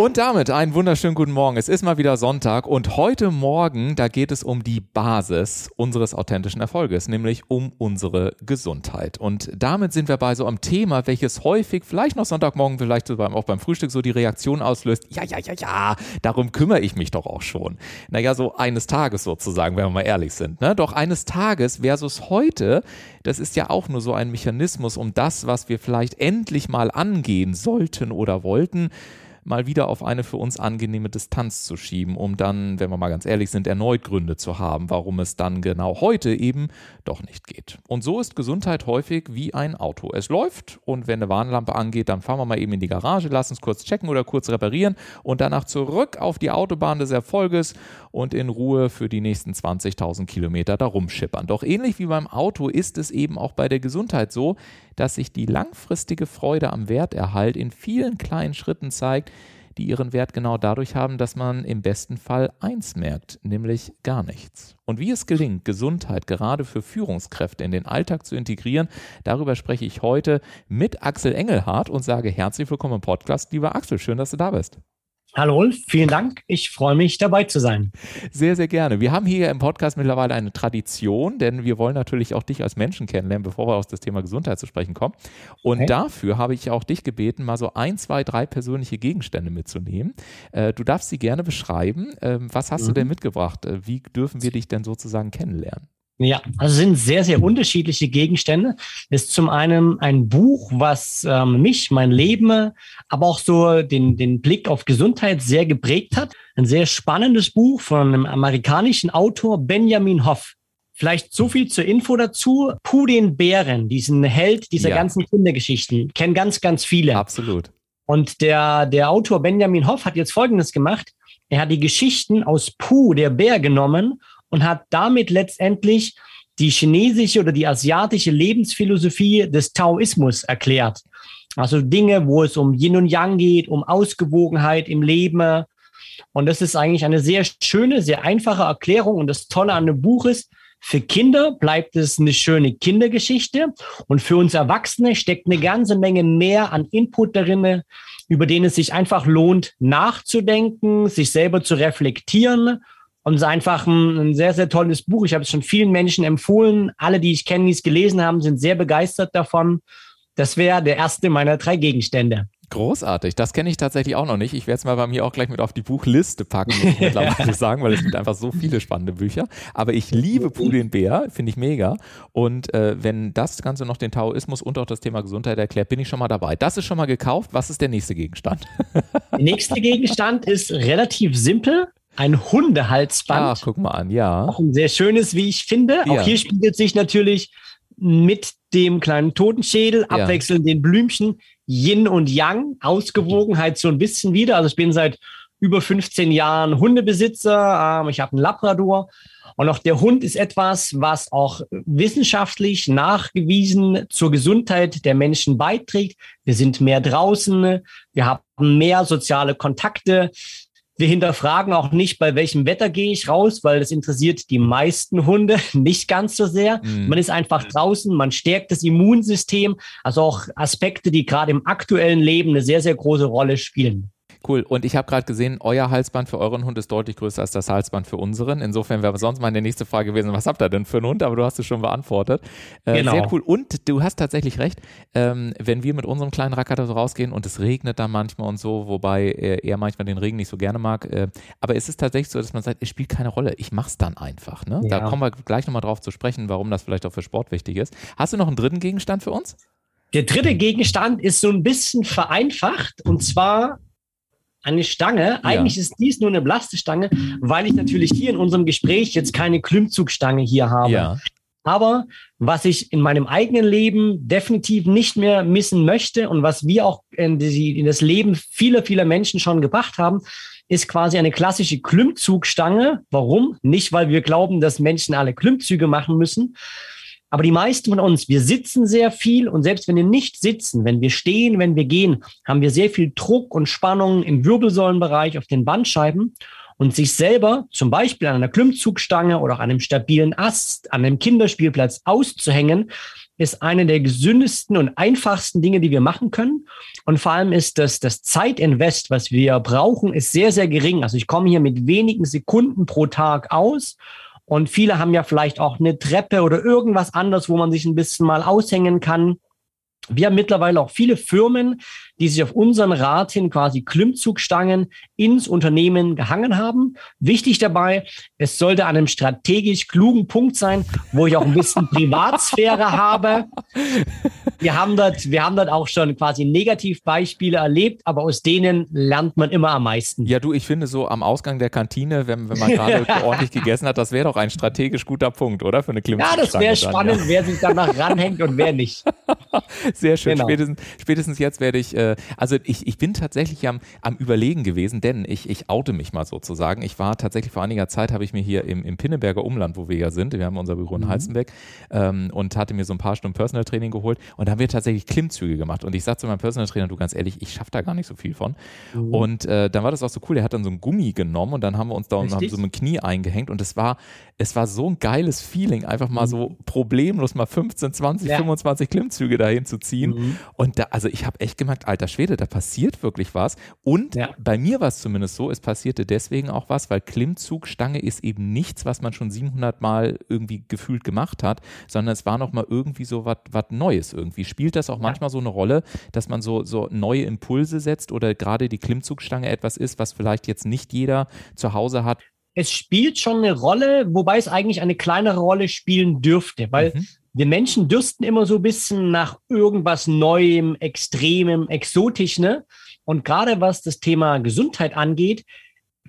Und damit einen wunderschönen guten Morgen. Es ist mal wieder Sonntag und heute Morgen, da geht es um die Basis unseres authentischen Erfolges, nämlich um unsere Gesundheit. Und damit sind wir bei so einem Thema, welches häufig, vielleicht noch Sonntagmorgen, vielleicht auch beim Frühstück so die Reaktion auslöst, ja, ja, ja, ja, darum kümmere ich mich doch auch schon. Naja, so eines Tages sozusagen, wenn wir mal ehrlich sind. Ne? Doch eines Tages versus heute, das ist ja auch nur so ein Mechanismus, um das, was wir vielleicht endlich mal angehen sollten oder wollten, mal wieder auf eine für uns angenehme Distanz zu schieben, um dann, wenn wir mal ganz ehrlich sind, erneut Gründe zu haben, warum es dann genau heute eben doch nicht geht. Und so ist Gesundheit häufig wie ein Auto. Es läuft und wenn eine Warnlampe angeht, dann fahren wir mal eben in die Garage, lassen es kurz checken oder kurz reparieren und danach zurück auf die Autobahn des Erfolges und in Ruhe für die nächsten 20.000 Kilometer darum schippern. Doch ähnlich wie beim Auto ist es eben auch bei der Gesundheit so, dass sich die langfristige Freude am Werterhalt in vielen kleinen Schritten zeigt, die ihren Wert genau dadurch haben, dass man im besten Fall eins merkt, nämlich gar nichts. Und wie es gelingt, Gesundheit gerade für Führungskräfte in den Alltag zu integrieren, darüber spreche ich heute mit Axel Engelhardt und sage herzlich willkommen im Podcast. Lieber Axel, schön, dass du da bist. Hallo Ulf, vielen Dank. Ich freue mich, dabei zu sein. Sehr, sehr gerne. Wir haben hier im Podcast mittlerweile eine Tradition, denn wir wollen natürlich auch dich als Menschen kennenlernen, bevor wir auf das Thema Gesundheit zu sprechen kommen. Und okay. dafür habe ich auch dich gebeten, mal so ein, zwei, drei persönliche Gegenstände mitzunehmen. Äh, du darfst sie gerne beschreiben. Ähm, was hast mhm. du denn mitgebracht? Äh, wie dürfen wir dich denn sozusagen kennenlernen? Ja, also sind sehr, sehr unterschiedliche Gegenstände. Ist zum einen ein Buch, was ähm, mich, mein Leben, aber auch so den, den Blick auf Gesundheit sehr geprägt hat. Ein sehr spannendes Buch von einem amerikanischen Autor, Benjamin Hoff. Vielleicht so viel zur Info dazu. Pudin Bären, diesen Held dieser ja. ganzen Kindergeschichten, kennen ganz, ganz viele. Absolut. Und der, der Autor Benjamin Hoff hat jetzt Folgendes gemacht. Er hat die Geschichten aus Puh, der Bär, genommen und hat damit letztendlich die chinesische oder die asiatische Lebensphilosophie des Taoismus erklärt. Also Dinge, wo es um Yin und Yang geht, um Ausgewogenheit im Leben. Und das ist eigentlich eine sehr schöne, sehr einfache Erklärung. Und das Tolle an dem Buch ist, für Kinder bleibt es eine schöne Kindergeschichte und für uns Erwachsene steckt eine ganze Menge mehr an Input darin, über den es sich einfach lohnt, nachzudenken, sich selber zu reflektieren und es ist einfach ein, ein, sehr, sehr tolles Buch. Ich habe es schon vielen Menschen empfohlen. Alle, die ich kenne, die es gelesen haben, sind sehr begeistert davon. Das wäre der erste meiner drei Gegenstände. Großartig, das kenne ich tatsächlich auch noch nicht. Ich werde es mal bei mir auch gleich mit auf die Buchliste packen, muss ich mittlerweile sagen, weil es gibt einfach so viele spannende Bücher. Aber ich liebe Pudeln Bär, finde ich mega. Und äh, wenn das Ganze noch den Taoismus und auch das Thema Gesundheit erklärt, bin ich schon mal dabei. Das ist schon mal gekauft. Was ist der nächste Gegenstand? Der nächste Gegenstand ist relativ simpel ein Hundehalsband. Ach, guck mal an, ja. Auch ein sehr schönes, wie ich finde. Ja. Auch hier spiegelt sich natürlich mit dem kleinen Totenschädel, ja. abwechselnd den Blümchen, Yin und Yang, Ausgewogenheit so ein bisschen wieder. Also ich bin seit über 15 Jahren Hundebesitzer. Ähm, ich habe einen Labrador. Und auch der Hund ist etwas, was auch wissenschaftlich nachgewiesen zur Gesundheit der Menschen beiträgt. Wir sind mehr draußen, wir haben mehr soziale Kontakte, wir hinterfragen auch nicht, bei welchem Wetter gehe ich raus, weil das interessiert die meisten Hunde nicht ganz so sehr. Mhm. Man ist einfach draußen, man stärkt das Immunsystem, also auch Aspekte, die gerade im aktuellen Leben eine sehr, sehr große Rolle spielen. Cool. Und ich habe gerade gesehen, euer Halsband für euren Hund ist deutlich größer als das Halsband für unseren. Insofern wäre sonst meine nächste Frage gewesen, was habt ihr denn für einen Hund? Aber du hast es schon beantwortet. Äh, genau. Sehr cool. Und du hast tatsächlich recht, ähm, wenn wir mit unserem kleinen Racker so rausgehen und es regnet dann manchmal und so, wobei er, manchmal den Regen nicht so gerne mag. Äh, aber es ist tatsächlich so, dass man sagt, es spielt keine Rolle. Ich mache es dann einfach. Ne? Ja. Da kommen wir gleich nochmal drauf zu sprechen, warum das vielleicht auch für Sport wichtig ist. Hast du noch einen dritten Gegenstand für uns? Der dritte Gegenstand ist so ein bisschen vereinfacht und zwar eine Stange. Eigentlich ja. ist dies nur eine Blastestange, weil ich natürlich hier in unserem Gespräch jetzt keine Klimmzugstange hier habe. Ja. Aber was ich in meinem eigenen Leben definitiv nicht mehr missen möchte und was wir auch in, die, in das Leben vieler, vieler Menschen schon gebracht haben, ist quasi eine klassische Klimmzugstange. Warum? Nicht, weil wir glauben, dass Menschen alle Klimmzüge machen müssen. Aber die meisten von uns, wir sitzen sehr viel und selbst wenn wir nicht sitzen, wenn wir stehen, wenn wir gehen, haben wir sehr viel Druck und Spannung im Wirbelsäulenbereich auf den Bandscheiben und sich selber zum Beispiel an einer Klimmzugstange oder an einem stabilen Ast, an einem Kinderspielplatz auszuhängen, ist eine der gesündesten und einfachsten Dinge, die wir machen können. Und vor allem ist das, das Zeitinvest, was wir brauchen, ist sehr, sehr gering. Also ich komme hier mit wenigen Sekunden pro Tag aus. Und viele haben ja vielleicht auch eine Treppe oder irgendwas anderes, wo man sich ein bisschen mal aushängen kann. Wir haben mittlerweile auch viele Firmen, die sich auf unseren Rat hin quasi Klimmzugstangen ins Unternehmen gehangen haben. Wichtig dabei, es sollte an einem strategisch klugen Punkt sein, wo ich auch ein bisschen Privatsphäre habe. Wir haben dort, wir haben dort auch schon quasi Negativbeispiele erlebt, aber aus denen lernt man immer am meisten. Ja, du, ich finde so am Ausgang der Kantine, wenn, wenn man gerade ordentlich gegessen hat, das wäre doch ein strategisch guter Punkt, oder? Für eine Klimmzugstange. Ja, das wäre spannend, dann, ja. wer sich danach ranhängt und wer nicht. Sehr schön. Genau. Spätestens, spätestens jetzt werde ich äh, also ich, ich bin tatsächlich am, am Überlegen gewesen, denn ich, ich oute mich mal sozusagen. Ich war tatsächlich vor einiger Zeit, habe ich mir hier im, im Pinneberger Umland, wo wir ja sind, wir haben unser Büro in mhm. Halstenbeck, ähm, und hatte mir so ein paar Stunden Personal Training geholt und da haben wir tatsächlich Klimmzüge gemacht. Und ich sagte zu meinem Personal Trainer, du ganz ehrlich, ich schaffe da gar nicht so viel von. Mhm. Und äh, dann war das auch so cool, er hat dann so ein Gummi genommen und dann haben wir uns da und haben so ein Knie eingehängt und es war, es war so ein geiles Feeling, einfach mal mhm. so problemlos mal 15, 20, ja. 25 Klimmzüge dahin zu ziehen. Mhm. Und da, also ich habe echt gemerkt, alter Schwede, da passiert wirklich was. Und ja. bei mir war es zumindest so, es passierte deswegen auch was, weil Klimmzugstange ist eben nichts, was man schon 700 Mal irgendwie gefühlt gemacht hat, sondern es war nochmal irgendwie so was Neues irgendwie. Spielt das auch ja. manchmal so eine Rolle, dass man so, so neue Impulse setzt oder gerade die Klimmzugstange etwas ist, was vielleicht jetzt nicht jeder zu Hause hat? Es spielt schon eine Rolle, wobei es eigentlich eine kleinere Rolle spielen dürfte, weil mhm wir Menschen dürsten immer so ein bisschen nach irgendwas Neuem, Extremem, Exotisch, ne? Und gerade was das Thema Gesundheit angeht,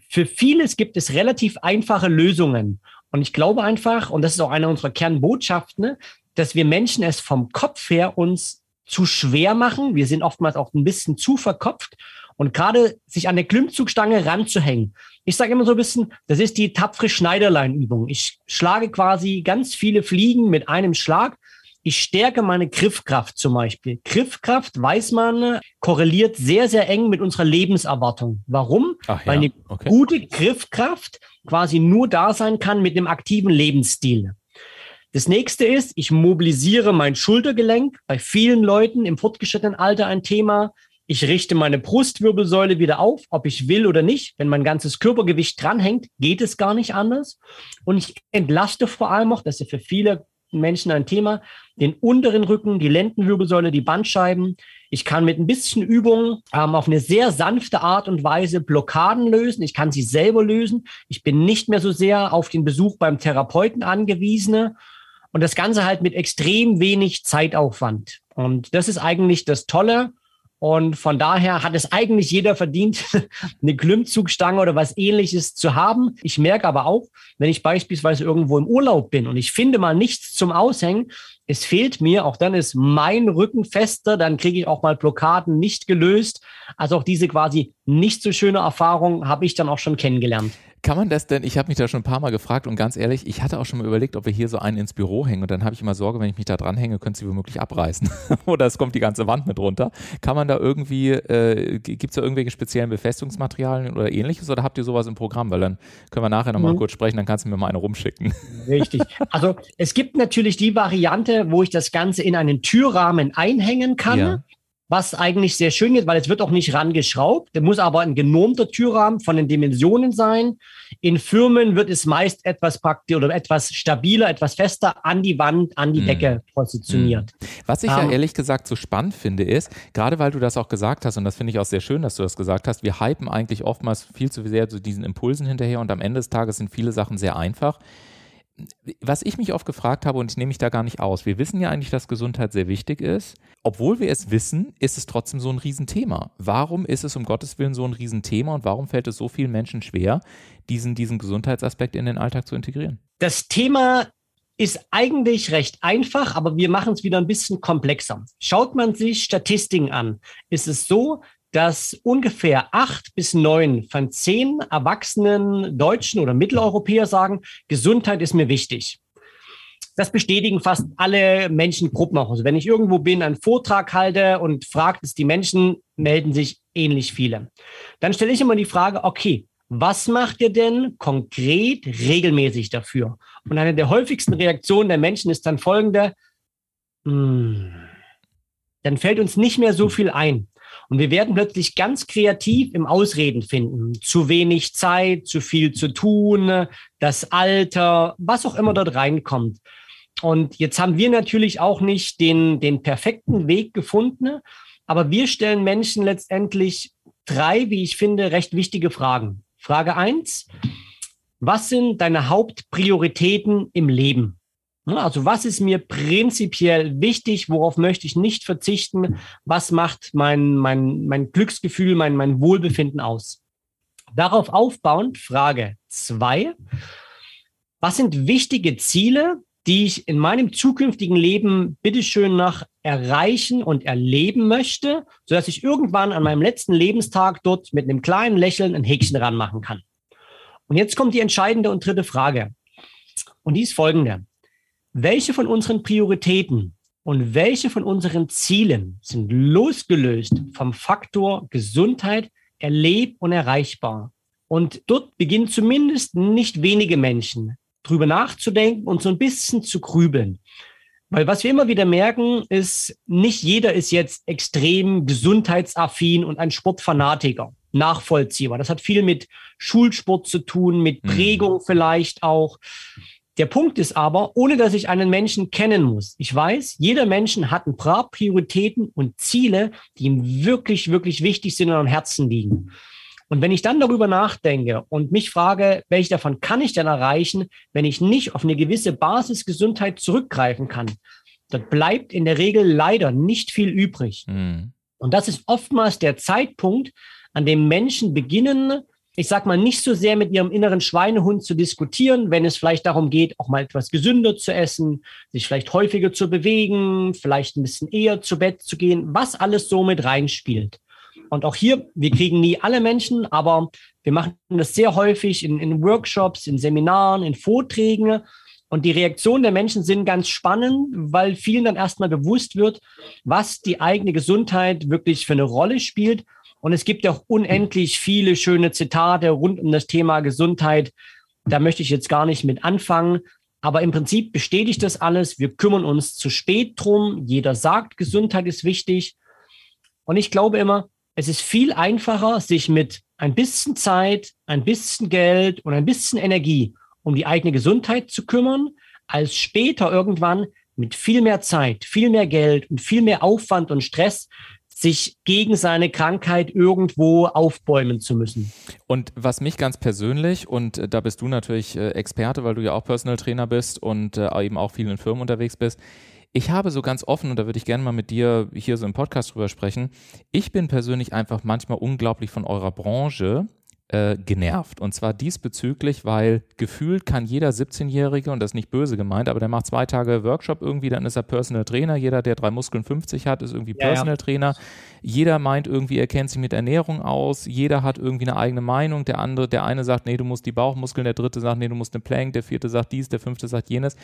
für vieles gibt es relativ einfache Lösungen. Und ich glaube einfach, und das ist auch eine unserer Kernbotschaften, ne, dass wir Menschen es vom Kopf her uns zu schwer machen. Wir sind oftmals auch ein bisschen zu verkopft. Und gerade sich an der Klimmzugstange ranzuhängen. Ich sage immer so ein bisschen, das ist die tapfere Schneiderleinübung. Ich schlage quasi ganz viele Fliegen mit einem Schlag. Ich stärke meine Griffkraft zum Beispiel. Griffkraft, weiß man, korreliert sehr, sehr eng mit unserer Lebenserwartung. Warum? Ja. Weil eine okay. gute Griffkraft quasi nur da sein kann mit einem aktiven Lebensstil. Das nächste ist, ich mobilisiere mein Schultergelenk. Bei vielen Leuten im fortgeschrittenen Alter ein Thema. Ich richte meine Brustwirbelsäule wieder auf, ob ich will oder nicht. Wenn mein ganzes Körpergewicht dranhängt, geht es gar nicht anders. Und ich entlaste vor allem auch, das ist ja für viele Menschen ein Thema, den unteren Rücken, die Lendenwirbelsäule, die Bandscheiben. Ich kann mit ein bisschen Übung ähm, auf eine sehr sanfte Art und Weise Blockaden lösen. Ich kann sie selber lösen. Ich bin nicht mehr so sehr auf den Besuch beim Therapeuten angewiesen. Und das Ganze halt mit extrem wenig Zeitaufwand. Und das ist eigentlich das Tolle. Und von daher hat es eigentlich jeder verdient, eine Klimmzugstange oder was ähnliches zu haben. Ich merke aber auch, wenn ich beispielsweise irgendwo im Urlaub bin und ich finde mal nichts zum Aushängen, es fehlt mir, auch dann ist mein Rücken fester, dann kriege ich auch mal Blockaden nicht gelöst. Also auch diese quasi nicht so schöne Erfahrung habe ich dann auch schon kennengelernt. Kann man das denn, ich habe mich da schon ein paar Mal gefragt und ganz ehrlich, ich hatte auch schon mal überlegt, ob wir hier so einen ins Büro hängen und dann habe ich immer Sorge, wenn ich mich da dran hänge, könnte sie womöglich abreißen oder es kommt die ganze Wand mit runter. Kann man da irgendwie, äh, gibt es da irgendwelche speziellen Befestigungsmaterialien oder ähnliches oder habt ihr sowas im Programm? Weil dann können wir nachher nochmal mhm. kurz sprechen, dann kannst du mir mal eine rumschicken. Richtig. Also es gibt natürlich die Variante, wo ich das Ganze in einen Türrahmen einhängen kann. Ja was eigentlich sehr schön ist, weil es wird auch nicht rangeschraubt. Der muss aber ein genormter Türrahmen von den Dimensionen sein. In Firmen wird es meist etwas praktisch oder etwas stabiler, etwas fester an die Wand, an die mm. Decke positioniert. Mm. Was ich um, ja ähm, ehrlich gesagt so spannend finde, ist, gerade weil du das auch gesagt hast, und das finde ich auch sehr schön, dass du das gesagt hast, wir hypen eigentlich oftmals viel zu sehr zu diesen Impulsen hinterher und am Ende des Tages sind viele Sachen sehr einfach was ich mich oft gefragt habe, und ich nehme mich da gar nicht aus, wir wissen ja eigentlich, dass Gesundheit sehr wichtig ist. Obwohl wir es wissen, ist es trotzdem so ein Riesenthema. Warum ist es um Gottes Willen so ein Riesenthema und warum fällt es so vielen Menschen schwer, diesen, diesen Gesundheitsaspekt in den Alltag zu integrieren? Das Thema ist eigentlich recht einfach, aber wir machen es wieder ein bisschen komplexer. Schaut man sich Statistiken an, ist es so, dass ungefähr acht bis neun von zehn erwachsenen Deutschen oder Mitteleuropäer sagen, Gesundheit ist mir wichtig. Das bestätigen fast alle Menschengruppen auch. Also wenn ich irgendwo bin, einen Vortrag halte und fragt es die Menschen, melden sich ähnlich viele. Dann stelle ich immer die Frage, okay, was macht ihr denn konkret regelmäßig dafür? Und eine der häufigsten Reaktionen der Menschen ist dann folgende, hm, dann fällt uns nicht mehr so viel ein. Und wir werden plötzlich ganz kreativ im Ausreden finden. Zu wenig Zeit, zu viel zu tun, das Alter, was auch immer dort reinkommt. Und jetzt haben wir natürlich auch nicht den, den perfekten Weg gefunden, aber wir stellen Menschen letztendlich drei, wie ich finde, recht wichtige Fragen. Frage eins: Was sind deine Hauptprioritäten im Leben? Also was ist mir prinzipiell wichtig? Worauf möchte ich nicht verzichten? Was macht mein, mein, mein Glücksgefühl, mein, mein Wohlbefinden aus? Darauf aufbauend Frage zwei. Was sind wichtige Ziele, die ich in meinem zukünftigen Leben bitteschön nach erreichen und erleben möchte, sodass ich irgendwann an meinem letzten Lebenstag dort mit einem kleinen Lächeln ein Häkchen ranmachen kann? Und jetzt kommt die entscheidende und dritte Frage. Und die ist folgende. Welche von unseren Prioritäten und welche von unseren Zielen sind losgelöst vom Faktor Gesundheit, erleb und erreichbar? Und dort beginnen zumindest nicht wenige Menschen drüber nachzudenken und so ein bisschen zu grübeln. Weil was wir immer wieder merken, ist, nicht jeder ist jetzt extrem gesundheitsaffin und ein Sportfanatiker. Nachvollziehbar. Das hat viel mit Schulsport zu tun, mit mhm. Prägung mhm. vielleicht auch. Der Punkt ist aber, ohne dass ich einen Menschen kennen muss, ich weiß, jeder Mensch hat ein paar Prioritäten und Ziele, die ihm wirklich, wirklich wichtig sind und am Herzen liegen. Und wenn ich dann darüber nachdenke und mich frage, welche davon kann ich denn erreichen, wenn ich nicht auf eine gewisse Basisgesundheit zurückgreifen kann, dann bleibt in der Regel leider nicht viel übrig. Mhm. Und das ist oftmals der Zeitpunkt, an dem Menschen beginnen, ich sag mal, nicht so sehr mit ihrem inneren Schweinehund zu diskutieren, wenn es vielleicht darum geht, auch mal etwas gesünder zu essen, sich vielleicht häufiger zu bewegen, vielleicht ein bisschen eher zu Bett zu gehen, was alles so mit reinspielt. Und auch hier, wir kriegen nie alle Menschen, aber wir machen das sehr häufig in, in Workshops, in Seminaren, in Vorträgen. Und die Reaktionen der Menschen sind ganz spannend, weil vielen dann erstmal bewusst wird, was die eigene Gesundheit wirklich für eine Rolle spielt und es gibt auch unendlich viele schöne Zitate rund um das Thema Gesundheit. Da möchte ich jetzt gar nicht mit anfangen. Aber im Prinzip bestätigt das alles. Wir kümmern uns zu spät drum. Jeder sagt, Gesundheit ist wichtig. Und ich glaube immer, es ist viel einfacher, sich mit ein bisschen Zeit, ein bisschen Geld und ein bisschen Energie um die eigene Gesundheit zu kümmern, als später irgendwann mit viel mehr Zeit, viel mehr Geld und viel mehr Aufwand und Stress sich gegen seine Krankheit irgendwo aufbäumen zu müssen. Und was mich ganz persönlich, und äh, da bist du natürlich äh, Experte, weil du ja auch Personal Trainer bist und äh, eben auch vielen Firmen unterwegs bist, ich habe so ganz offen, und da würde ich gerne mal mit dir hier so im Podcast drüber sprechen, ich bin persönlich einfach manchmal unglaublich von eurer Branche äh, genervt. Und zwar diesbezüglich, weil gefühlt kann jeder 17-Jährige, und das ist nicht böse gemeint, aber der macht zwei Tage Workshop irgendwie, dann ist er Personal Trainer. Jeder, der drei Muskeln 50 hat, ist irgendwie Personal ja, ja. Trainer. Jeder meint irgendwie, er kennt sich mit Ernährung aus. Jeder hat irgendwie eine eigene Meinung. Der andere, der eine sagt, nee, du musst die Bauchmuskeln. Der dritte sagt, nee, du musst eine Plank. Der vierte sagt dies. Der fünfte sagt jenes.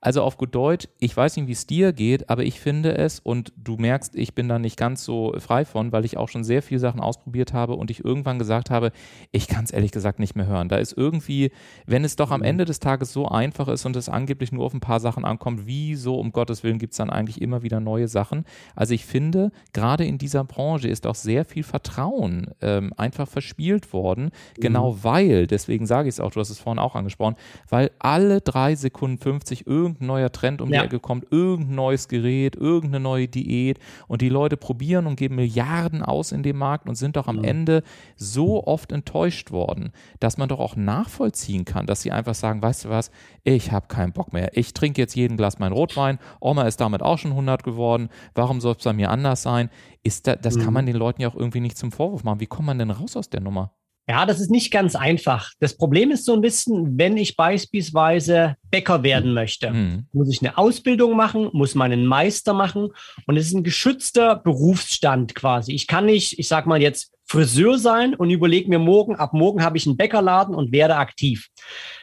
Also auf gut Deutsch, ich weiß nicht, wie es dir geht, aber ich finde es, und du merkst, ich bin da nicht ganz so frei von, weil ich auch schon sehr viele Sachen ausprobiert habe und ich irgendwann gesagt habe, ich kann es ehrlich gesagt nicht mehr hören. Da ist irgendwie, wenn es doch am mhm. Ende des Tages so einfach ist und es angeblich nur auf ein paar Sachen ankommt, wieso um Gottes Willen gibt es dann eigentlich immer wieder neue Sachen? Also ich finde, gerade in dieser Branche ist auch sehr viel Vertrauen ähm, einfach verspielt worden, genau mhm. weil, deswegen sage ich es auch, du hast es vorhin auch angesprochen, weil alle drei Sekunden 50 irgendein neuer Trend um ja. die Ecke kommt, irgendein neues Gerät, irgendeine neue Diät und die Leute probieren und geben Milliarden aus in dem Markt und sind doch am mhm. Ende so oft enttäuscht worden, dass man doch auch nachvollziehen kann, dass sie einfach sagen, weißt du was, ich habe keinen Bock mehr. Ich trinke jetzt jeden Glas mein Rotwein. Oma ist damit auch schon 100 geworden. Warum soll es bei mir anders sein? Ist da, das mhm. kann man den Leuten ja auch irgendwie nicht zum Vorwurf machen. Wie kommt man denn raus aus der Nummer? Ja, das ist nicht ganz einfach. Das Problem ist so ein bisschen, wenn ich beispielsweise Bäcker werden möchte, mhm. muss ich eine Ausbildung machen, muss meinen Meister machen und es ist ein geschützter Berufsstand quasi. Ich kann nicht, ich sag mal jetzt Friseur sein und überlege mir morgen, ab morgen habe ich einen Bäckerladen und werde aktiv.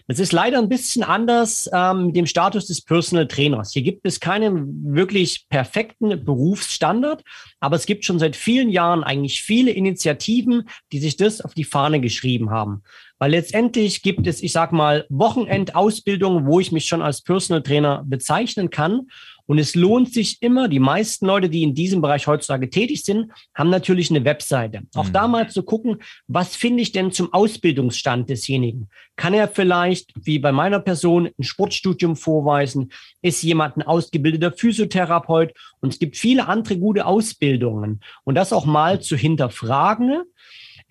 Das ist leider ein bisschen anders ähm, mit dem Status des Personal Trainers. Hier gibt es keinen wirklich perfekten Berufsstandard, aber es gibt schon seit vielen Jahren eigentlich viele Initiativen, die sich das auf die Fahne geschrieben haben. Weil letztendlich gibt es, ich sag mal, Wochenendausbildungen, wo ich mich schon als Personal Trainer bezeichnen kann. Und es lohnt sich immer, die meisten Leute, die in diesem Bereich heutzutage tätig sind, haben natürlich eine Webseite. Auch mhm. da mal zu gucken, was finde ich denn zum Ausbildungsstand desjenigen? Kann er vielleicht, wie bei meiner Person, ein Sportstudium vorweisen? Ist jemand ein ausgebildeter Physiotherapeut? Und es gibt viele andere gute Ausbildungen. Und das auch mal zu hinterfragen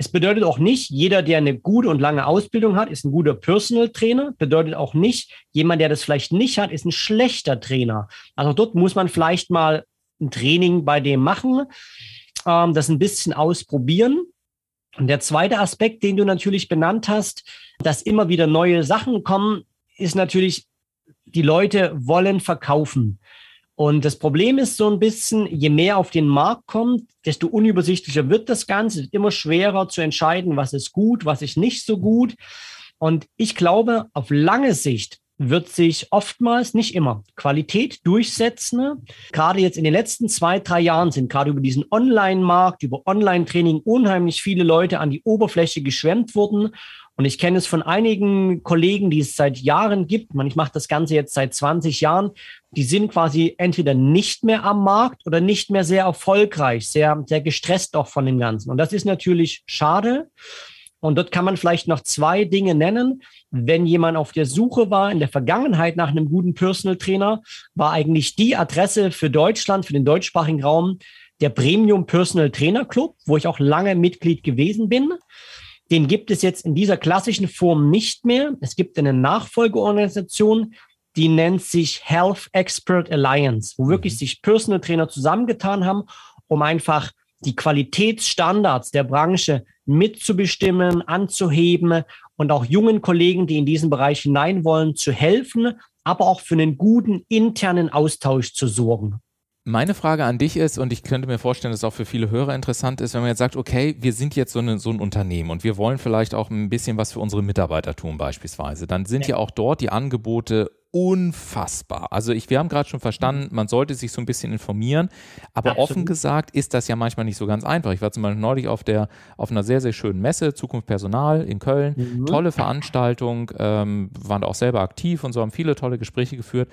es bedeutet auch nicht, jeder, der eine gute und lange Ausbildung hat, ist ein guter Personal Trainer. Bedeutet auch nicht, jemand, der das vielleicht nicht hat, ist ein schlechter Trainer. Also dort muss man vielleicht mal ein Training bei dem machen, ähm, das ein bisschen ausprobieren. Und der zweite Aspekt, den du natürlich benannt hast, dass immer wieder neue Sachen kommen, ist natürlich, die Leute wollen verkaufen. Und das Problem ist so ein bisschen, je mehr auf den Markt kommt, desto unübersichtlicher wird das Ganze. Ist immer schwerer zu entscheiden, was ist gut, was ist nicht so gut. Und ich glaube, auf lange Sicht wird sich oftmals, nicht immer, Qualität durchsetzen. Gerade jetzt in den letzten zwei, drei Jahren sind gerade über diesen Online-Markt, über Online-Training unheimlich viele Leute an die Oberfläche geschwemmt worden. Und ich kenne es von einigen Kollegen, die es seit Jahren gibt. Ich mache das Ganze jetzt seit 20 Jahren. Die sind quasi entweder nicht mehr am Markt oder nicht mehr sehr erfolgreich, sehr, sehr gestresst auch von dem Ganzen. Und das ist natürlich schade. Und dort kann man vielleicht noch zwei Dinge nennen. Wenn jemand auf der Suche war in der Vergangenheit nach einem guten Personal Trainer, war eigentlich die Adresse für Deutschland, für den deutschsprachigen Raum, der Premium Personal Trainer Club, wo ich auch lange Mitglied gewesen bin. Den gibt es jetzt in dieser klassischen Form nicht mehr. Es gibt eine Nachfolgeorganisation, die nennt sich Health Expert Alliance, wo wirklich mhm. sich Personal Trainer zusammengetan haben, um einfach die Qualitätsstandards der Branche mitzubestimmen, anzuheben und auch jungen Kollegen, die in diesen Bereich hinein wollen, zu helfen, aber auch für einen guten internen Austausch zu sorgen. Meine Frage an dich ist, und ich könnte mir vorstellen, dass es auch für viele Hörer interessant ist, wenn man jetzt sagt, okay, wir sind jetzt so, eine, so ein Unternehmen und wir wollen vielleicht auch ein bisschen was für unsere Mitarbeiter tun beispielsweise, dann sind ja, ja auch dort die Angebote unfassbar. Also ich, wir haben gerade schon verstanden, mhm. man sollte sich so ein bisschen informieren, aber Absolut. offen gesagt ist das ja manchmal nicht so ganz einfach. Ich war zum Beispiel neulich auf der auf einer sehr sehr schönen Messe Zukunft Personal in Köln, mhm. tolle Veranstaltung, ähm, waren auch selber aktiv und so haben viele tolle Gespräche geführt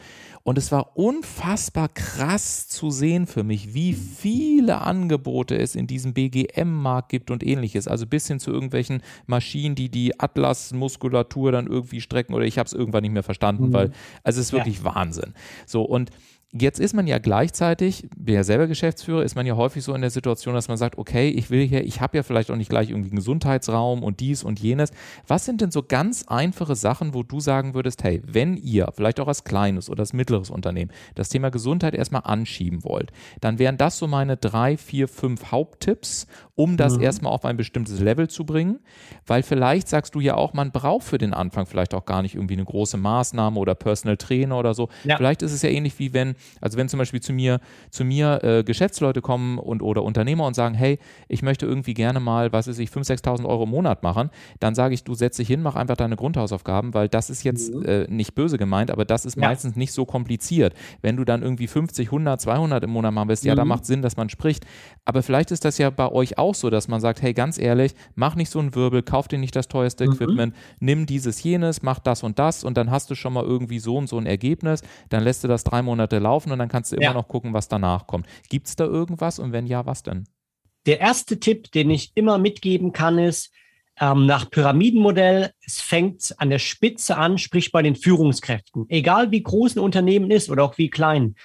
und es war unfassbar krass zu sehen für mich, wie viele Angebote es in diesem BGM-Markt gibt und ähnliches. Also bis hin zu irgendwelchen Maschinen, die die Atlas-Muskulatur dann irgendwie strecken oder ich habe es irgendwann nicht mehr verstanden, mhm. weil also es ist wirklich ja. Wahnsinn. So, und Jetzt ist man ja gleichzeitig, bin ja selber Geschäftsführer, ist man ja häufig so in der Situation, dass man sagt, okay, ich will hier, ich habe ja vielleicht auch nicht gleich irgendwie einen Gesundheitsraum und dies und jenes. Was sind denn so ganz einfache Sachen, wo du sagen würdest, hey, wenn ihr vielleicht auch als kleines oder als mittleres Unternehmen das Thema Gesundheit erstmal anschieben wollt, dann wären das so meine drei, vier, fünf Haupttipps, um das mhm. erstmal auf ein bestimmtes Level zu bringen. Weil vielleicht sagst du ja auch, man braucht für den Anfang vielleicht auch gar nicht irgendwie eine große Maßnahme oder Personal Trainer oder so. Ja. Vielleicht ist es ja ähnlich wie wenn also wenn zum Beispiel zu mir, zu mir äh, Geschäftsleute kommen und oder Unternehmer und sagen, hey, ich möchte irgendwie gerne mal, was weiß ich, 5.000, 6.000 Euro im Monat machen, dann sage ich, du setz dich hin, mach einfach deine Grundhausaufgaben, weil das ist jetzt mhm. äh, nicht böse gemeint, aber das ist ja. meistens nicht so kompliziert. Wenn du dann irgendwie 50, 100, 200 im Monat machen willst, mhm. ja, da macht Sinn, dass man spricht. Aber vielleicht ist das ja bei euch auch so, dass man sagt, hey, ganz ehrlich, mach nicht so einen Wirbel, kauf dir nicht das teuerste mhm. Equipment, nimm dieses, jenes, mach das und das und dann hast du schon mal irgendwie so und so ein Ergebnis, dann lässt du das drei Monate laufen und dann kannst du immer ja. noch gucken, was danach kommt. Gibt es da irgendwas und wenn ja, was denn? Der erste Tipp, den ich immer mitgeben kann, ist, ähm, nach Pyramidenmodell, es fängt an der Spitze an, sprich bei den Führungskräften. Egal wie groß ein Unternehmen ist oder auch wie klein.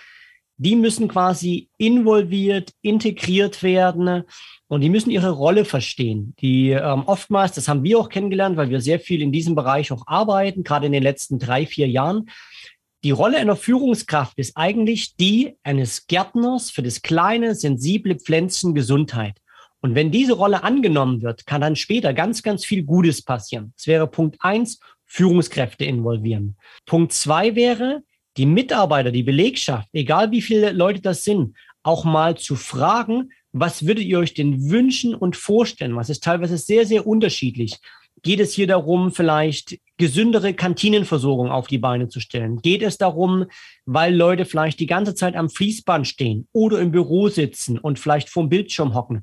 Die müssen quasi involviert, integriert werden und die müssen ihre Rolle verstehen. Die ähm, oftmals, das haben wir auch kennengelernt, weil wir sehr viel in diesem Bereich auch arbeiten, gerade in den letzten drei, vier Jahren, die Rolle einer Führungskraft ist eigentlich die eines Gärtners für das kleine, sensible Pflänzchen Gesundheit. Und wenn diese Rolle angenommen wird, kann dann später ganz, ganz viel Gutes passieren. Das wäre Punkt eins, Führungskräfte involvieren. Punkt zwei wäre, die Mitarbeiter, die Belegschaft, egal wie viele Leute das sind, auch mal zu fragen, was würdet ihr euch denn wünschen und vorstellen? Was ist teilweise sehr, sehr unterschiedlich. Geht es hier darum, vielleicht gesündere Kantinenversorgung auf die Beine zu stellen? Geht es darum, weil Leute vielleicht die ganze Zeit am Fließband stehen oder im Büro sitzen und vielleicht vorm Bildschirm hocken,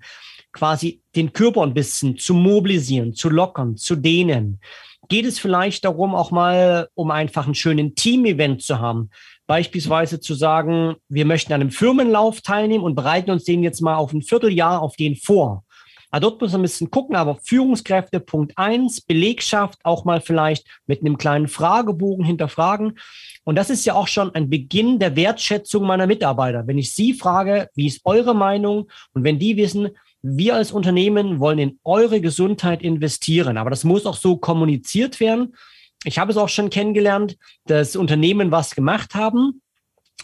quasi den Körper ein bisschen zu mobilisieren, zu lockern, zu dehnen? Geht es vielleicht darum, auch mal, um einfach einen schönen Team-Event zu haben? Beispielsweise zu sagen, wir möchten an einem Firmenlauf teilnehmen und bereiten uns den jetzt mal auf ein Vierteljahr auf den vor. Also dort muss man ein bisschen gucken, aber Führungskräfte, Punkt eins, Belegschaft auch mal vielleicht mit einem kleinen Fragebogen hinterfragen. Und das ist ja auch schon ein Beginn der Wertschätzung meiner Mitarbeiter. Wenn ich Sie frage, wie ist eure Meinung? Und wenn die wissen, wir als Unternehmen wollen in eure Gesundheit investieren. Aber das muss auch so kommuniziert werden. Ich habe es auch schon kennengelernt, dass Unternehmen was gemacht haben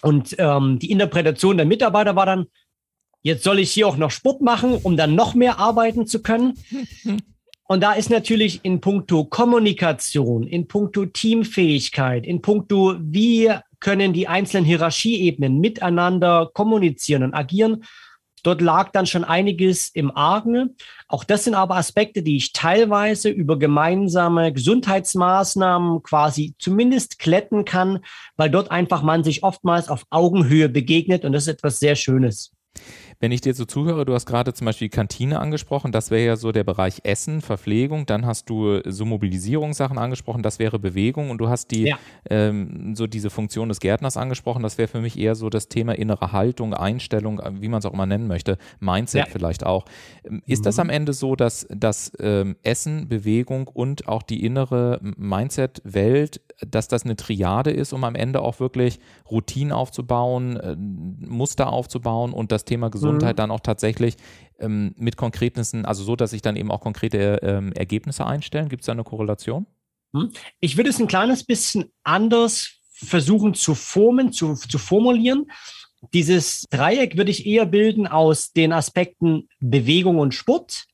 und ähm, die Interpretation der Mitarbeiter war dann, Jetzt soll ich hier auch noch Sport machen, um dann noch mehr arbeiten zu können. Und da ist natürlich in puncto Kommunikation, in puncto Teamfähigkeit, in puncto, wie können die einzelnen Hierarchieebenen miteinander kommunizieren und agieren, Dort lag dann schon einiges im Argen. Auch das sind aber Aspekte, die ich teilweise über gemeinsame Gesundheitsmaßnahmen quasi zumindest kletten kann, weil dort einfach man sich oftmals auf Augenhöhe begegnet und das ist etwas sehr Schönes. Wenn ich dir so zuhöre, du hast gerade zum Beispiel die Kantine angesprochen, das wäre ja so der Bereich Essen, Verpflegung, dann hast du so Mobilisierungssachen angesprochen, das wäre Bewegung und du hast die ja. ähm, so diese Funktion des Gärtners angesprochen, das wäre für mich eher so das Thema innere Haltung, Einstellung, wie man es auch immer nennen möchte, Mindset ja. vielleicht auch. Ähm, ist mhm. das am Ende so, dass das ähm, Essen, Bewegung und auch die innere Mindset-Welt, dass das eine Triade ist, um am Ende auch wirklich Routinen aufzubauen, äh, Muster aufzubauen und das Thema Gesundheit Gesundheit mhm. dann auch tatsächlich ähm, mit konkreten, also so, dass sich dann eben auch konkrete ähm, Ergebnisse einstellen? Gibt es da eine Korrelation? Mhm. Ich würde es ein kleines bisschen anders versuchen zu formen, zu, zu formulieren. Dieses Dreieck würde ich eher bilden aus den Aspekten Bewegung und Sport,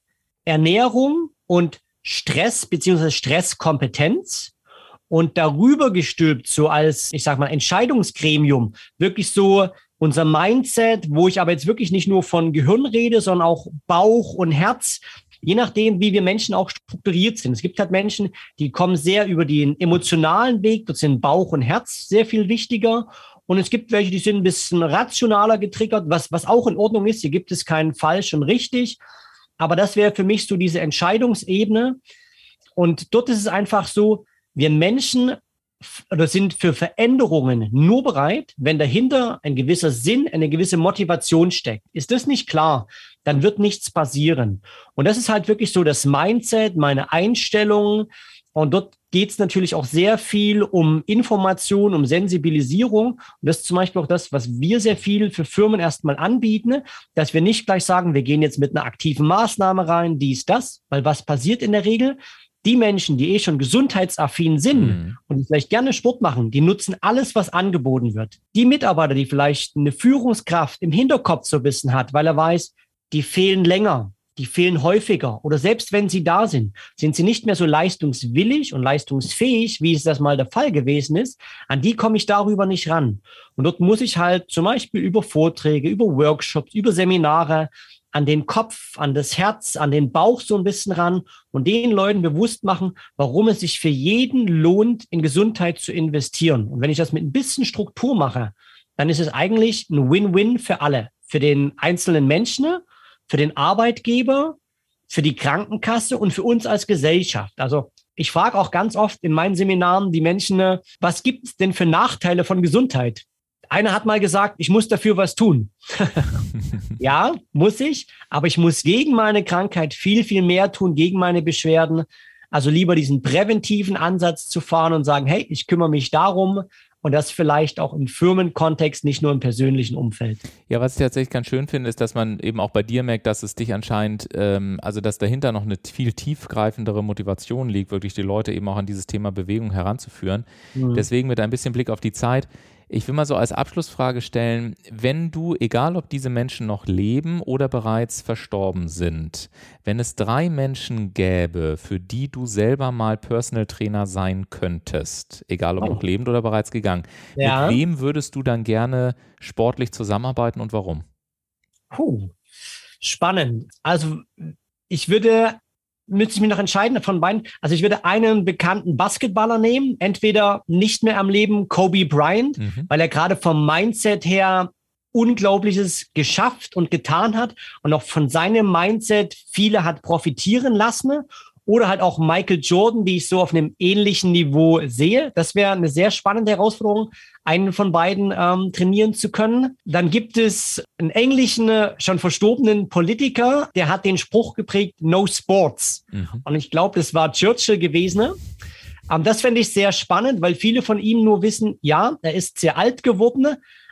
Ernährung und Stress bzw. Stresskompetenz und darüber gestülpt, so als, ich sag mal, Entscheidungsgremium, wirklich so unser Mindset, wo ich aber jetzt wirklich nicht nur von Gehirn rede, sondern auch Bauch und Herz, je nachdem, wie wir Menschen auch strukturiert sind. Es gibt halt Menschen, die kommen sehr über den emotionalen Weg, dort sind Bauch und Herz sehr viel wichtiger. Und es gibt welche, die sind ein bisschen rationaler getriggert, was, was auch in Ordnung ist. Hier gibt es keinen falsch und richtig. Aber das wäre für mich so diese Entscheidungsebene. Und dort ist es einfach so, wir Menschen oder sind für Veränderungen nur bereit, wenn dahinter ein gewisser Sinn, eine gewisse Motivation steckt. Ist das nicht klar, dann wird nichts passieren. Und das ist halt wirklich so das Mindset, meine Einstellung. Und dort geht es natürlich auch sehr viel um Information, um Sensibilisierung. Und das ist zum Beispiel auch das, was wir sehr viel für Firmen erstmal anbieten, dass wir nicht gleich sagen, wir gehen jetzt mit einer aktiven Maßnahme rein, dies, das, weil was passiert in der Regel? Die Menschen, die eh schon gesundheitsaffin sind mhm. und vielleicht gerne Sport machen, die nutzen alles, was angeboten wird. Die Mitarbeiter, die vielleicht eine Führungskraft im Hinterkopf so ein bisschen hat, weil er weiß, die fehlen länger, die fehlen häufiger oder selbst wenn sie da sind, sind sie nicht mehr so leistungswillig und leistungsfähig, wie es das mal der Fall gewesen ist. An die komme ich darüber nicht ran. Und dort muss ich halt zum Beispiel über Vorträge, über Workshops, über Seminare an den Kopf, an das Herz, an den Bauch so ein bisschen ran und den Leuten bewusst machen, warum es sich für jeden lohnt, in Gesundheit zu investieren. Und wenn ich das mit ein bisschen Struktur mache, dann ist es eigentlich ein Win-Win für alle. Für den einzelnen Menschen, für den Arbeitgeber, für die Krankenkasse und für uns als Gesellschaft. Also ich frage auch ganz oft in meinen Seminaren die Menschen, was gibt es denn für Nachteile von Gesundheit? Einer hat mal gesagt, ich muss dafür was tun. ja, muss ich, aber ich muss gegen meine Krankheit viel, viel mehr tun, gegen meine Beschwerden. Also lieber diesen präventiven Ansatz zu fahren und sagen, hey, ich kümmere mich darum, und das vielleicht auch im Firmenkontext, nicht nur im persönlichen Umfeld. Ja, was ich tatsächlich ganz schön finde, ist, dass man eben auch bei dir merkt, dass es dich anscheinend, ähm, also dass dahinter noch eine viel tiefgreifendere Motivation liegt, wirklich die Leute eben auch an dieses Thema Bewegung heranzuführen. Mhm. Deswegen mit ein bisschen Blick auf die Zeit, Ich will mal so als Abschlussfrage stellen, wenn du, egal ob diese Menschen noch leben oder bereits verstorben sind, wenn es drei Menschen gäbe, für die du selber mal Personal Trainer sein könntest, egal ob oh. noch lebend oder bereits gegangen, ja. mit wem würdest du dann gerne sportlich zusammenarbeiten und warum? Puh, spannend. Also ich würde müsste ich mich noch entscheiden von beiden. Also ich würde einen bekannten Basketballer nehmen, entweder nicht mehr am Leben Kobe Bryant, mhm. weil er gerade vom Mindset her Unglaubliches geschafft und getan hat und auch von seinem Mindset viele hat profitieren lassen oder halt auch Michael Jordan, die ich so auf einem ähnlichen Niveau sehe. Das wäre eine sehr spannende Herausforderung, einen von beiden ähm, trainieren zu können. Dann gibt es einen englischen, äh, schon verstorbenen Politiker, der hat den Spruch geprägt, no sports. Mhm. Und ich glaube, das war Churchill gewesen. Ähm, das fände ich sehr spannend, weil viele von ihm nur wissen, ja, er ist sehr alt geworden,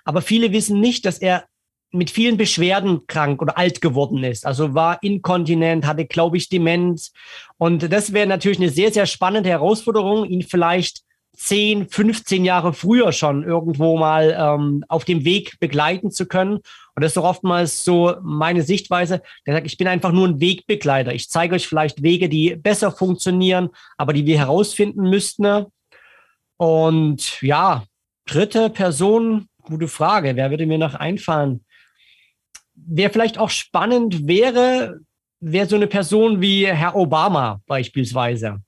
aber viele wissen nicht, dass er mit vielen Beschwerden krank oder alt geworden ist. Also war inkontinent, hatte, glaube ich, Demenz. Und das wäre natürlich eine sehr, sehr spannende Herausforderung, ihn vielleicht 10, 15 Jahre früher schon irgendwo mal ähm, auf dem Weg begleiten zu können. Und das ist doch oftmals so meine Sichtweise. Der sagt, ich bin einfach nur ein Wegbegleiter. Ich zeige euch vielleicht Wege, die besser funktionieren, aber die wir herausfinden müssten. Und ja, dritte Person, gute Frage. Wer würde mir noch einfallen? wer vielleicht auch spannend wäre, wäre so eine Person wie Herr Obama beispielsweise.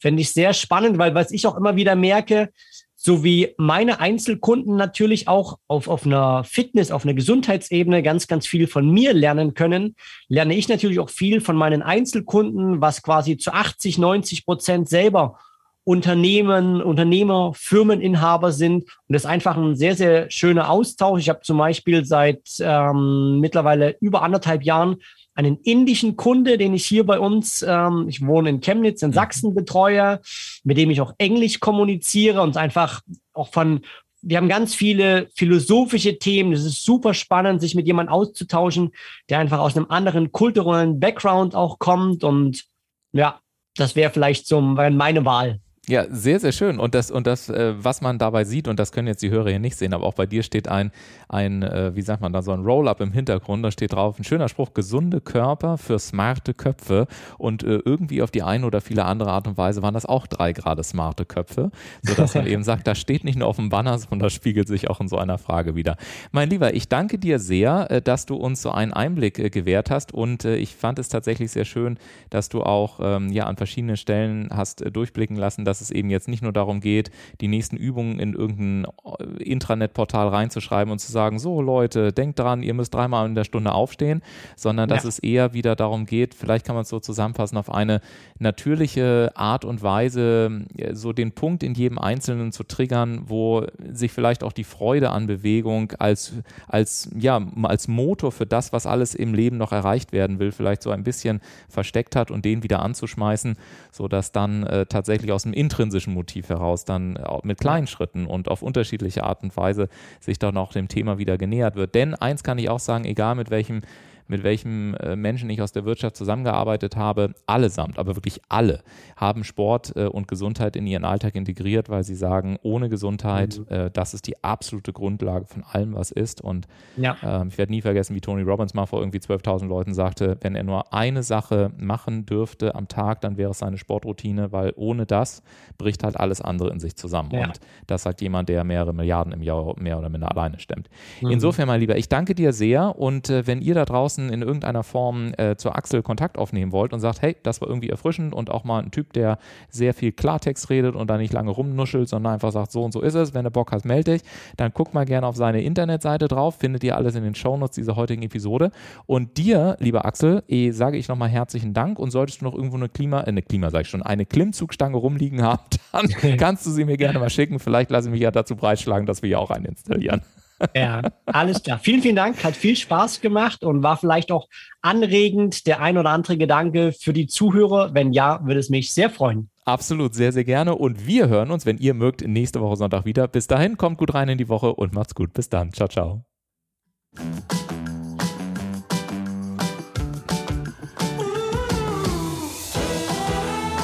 Fände ich sehr spannend, weil was ich auch immer wieder merke, so wie meine Einzelkunden natürlich auch auf, auf einer Fitness, auf einer Gesundheitsebene ganz, ganz viel von mir lernen können, lerne ich natürlich auch viel von meinen Einzelkunden, was quasi zu 80, 90 Prozent selber Unternehmen, Unternehmer, Firmeninhaber sind. Und das ist einfach ein sehr, sehr schöner Austausch. Ich habe zum Beispiel seit ähm, mittlerweile über anderthalb Jahren einen indischen Kunde, den ich hier bei uns, ähm, ich wohne in Chemnitz in mhm. Sachsen, betreue, mit dem ich auch Englisch kommuniziere und einfach auch von, wir haben ganz viele philosophische Themen. Es ist super spannend, sich mit jemandem auszutauschen, der einfach aus einem anderen kulturellen Background auch kommt. Und ja, das wäre vielleicht so meine Wahl. Ja, sehr, sehr schön. Und das, und das, äh, was man dabei sieht, und das können jetzt die Hörer hier nicht sehen, aber auch bei dir steht ein, ein äh, wie sagt man da, so ein Roll-up im Hintergrund. Da steht drauf ein schöner Spruch: gesunde Körper für smarte Köpfe. Und äh, irgendwie auf die eine oder viele andere Art und Weise waren das auch drei gerade smarte Köpfe, sodass man eben sagt, da steht nicht nur auf dem Banner, sondern das spiegelt sich auch in so einer Frage wieder. Mein Lieber, ich danke dir sehr, dass du uns so einen Einblick gewährt hast. Und ich fand es tatsächlich sehr schön, dass du auch ähm, ja, an verschiedenen Stellen hast durchblicken lassen, dass es eben jetzt nicht nur darum geht, die nächsten Übungen in irgendein äh, Intranet-Portal reinzuschreiben und zu sagen, so Leute, denkt dran, ihr müsst dreimal in der Stunde aufstehen, sondern dass ja. es eher wieder darum geht, vielleicht kann man es so zusammenfassen, auf eine natürliche Art und Weise, äh, so den Punkt in jedem Einzelnen zu triggern, wo sich vielleicht auch die Freude an Bewegung als, als, ja, als Motor für das, was alles im Leben noch erreicht werden will, vielleicht so ein bisschen versteckt hat und den wieder anzuschmeißen, sodass dann äh, tatsächlich aus dem intrinsischen Motiv heraus dann mit kleinen Schritten und auf unterschiedliche Art und Weise sich dann auch dem Thema wieder genähert wird. Denn eins kann ich auch sagen, egal mit welchem mit welchem äh, Menschen ich aus der Wirtschaft zusammengearbeitet habe, allesamt, aber wirklich alle, haben Sport äh, und Gesundheit in ihren Alltag integriert, weil sie sagen, ohne Gesundheit, mhm. Äh, das ist die absolute Grundlage von allem, was ist. Und ja. ähm, ich werde nie vergessen, wie Tony Robbins mal vor irgendwie 12.000 Leuten sagte, wenn er nur eine Sache machen dürfte am Tag, dann wäre es seine Sportroutine, weil ohne das bricht halt alles andere in sich zusammen. Ja. Und das sagt jemand, der mehrere Milliarden im Jahr mehr oder minder alleine stemmt. Mhm. Insofern, mein Lieber, ich danke dir sehr und wenn ihr da draußen draußen in irgendeiner Form äh, zur Axel Kontakt aufnehmen wollt und sagt, hey, das war irgendwie erfrischend und auch mal ein Typ, der sehr viel Klartext redet und da nicht lange rumnuschelt, sondern einfach sagt, so und so ist es, wenn du Bock hast, melde dich, dann guck mal gerne auf seine Internetseite drauf, findet ihr alles in den Shownotes dieser heutigen Episode. Und dir, lieber Axel, eh, sage ich nochmal herzlichen Dank und solltest du noch irgendwo eine Klima, äh, eine Klima, sag ich schon, eine Klimmzugstange rumliegen haben, dann kannst du sie mir gerne mal schicken. Vielleicht lasse ich mich ja dazu breitschlagen, dass wir hier auch einen installieren. Ja, alles klar. Vielen, vielen Dank. Hat viel Spaß gemacht und war vielleicht auch anregend der ein oder andere Gedanke für die Zuhörer. Wenn ja, würde es mich sehr freuen. Absolut, sehr, sehr gerne. Und wir hören uns, wenn ihr mögt, nächste Woche Sonntag wieder. Bis dahin, kommt gut rein in die Woche und macht's gut. Bis dann. Ciao, ciao.